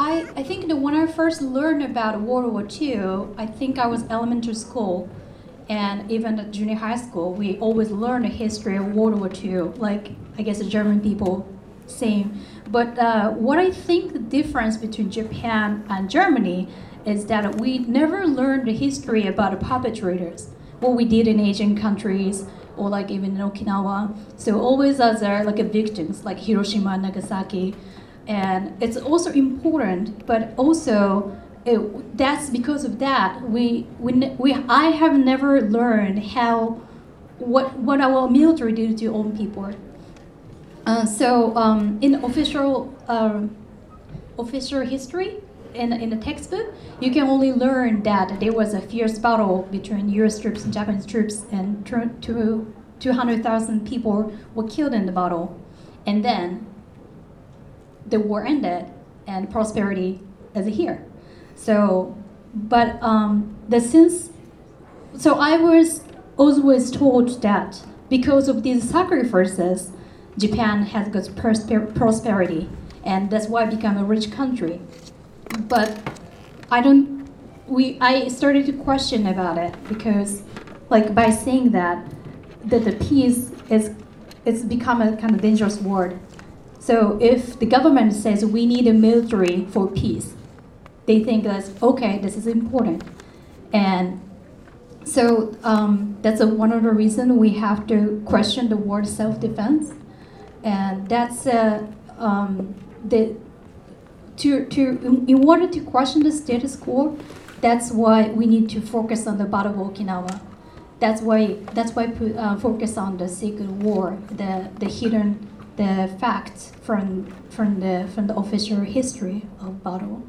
I, I think that when I first learned about World War II, I think I was elementary school and even at junior high school, we always learn the history of World War II, like I guess the German people same. But uh, what I think the difference between Japan and Germany is that we never learned the history about the puppet perpetrators, what we did in Asian countries, or like even in Okinawa. So always as there like victims, like Hiroshima and Nagasaki. And it's also important, but also it, that's because of that we, we, we I have never learned how what what our military did to own people. Uh, so um, in official uh, official history in in the textbook, you can only learn that there was a fierce battle between U.S. troops and Japanese troops, and two two hundred thousand people were killed in the battle, and then the war ended and prosperity is here. So, but um, the since, so I was always told that because of these sacrifices, Japan has got prosper- prosperity, and that's why become a rich country. But I don't. We I started to question about it because, like by saying that, that the peace is it's become a kind of dangerous word. So if the government says we need a military for peace, they think that's okay, this is important. And so um, that's a, one of the reasons we have to question the word self-defense, and that's uh, um, the to to in order to question the status quo, that's why we need to focus on the Battle of Okinawa. That's why that's why uh, focus on the Secret War, the the hidden the facts from from the from the official history of battle.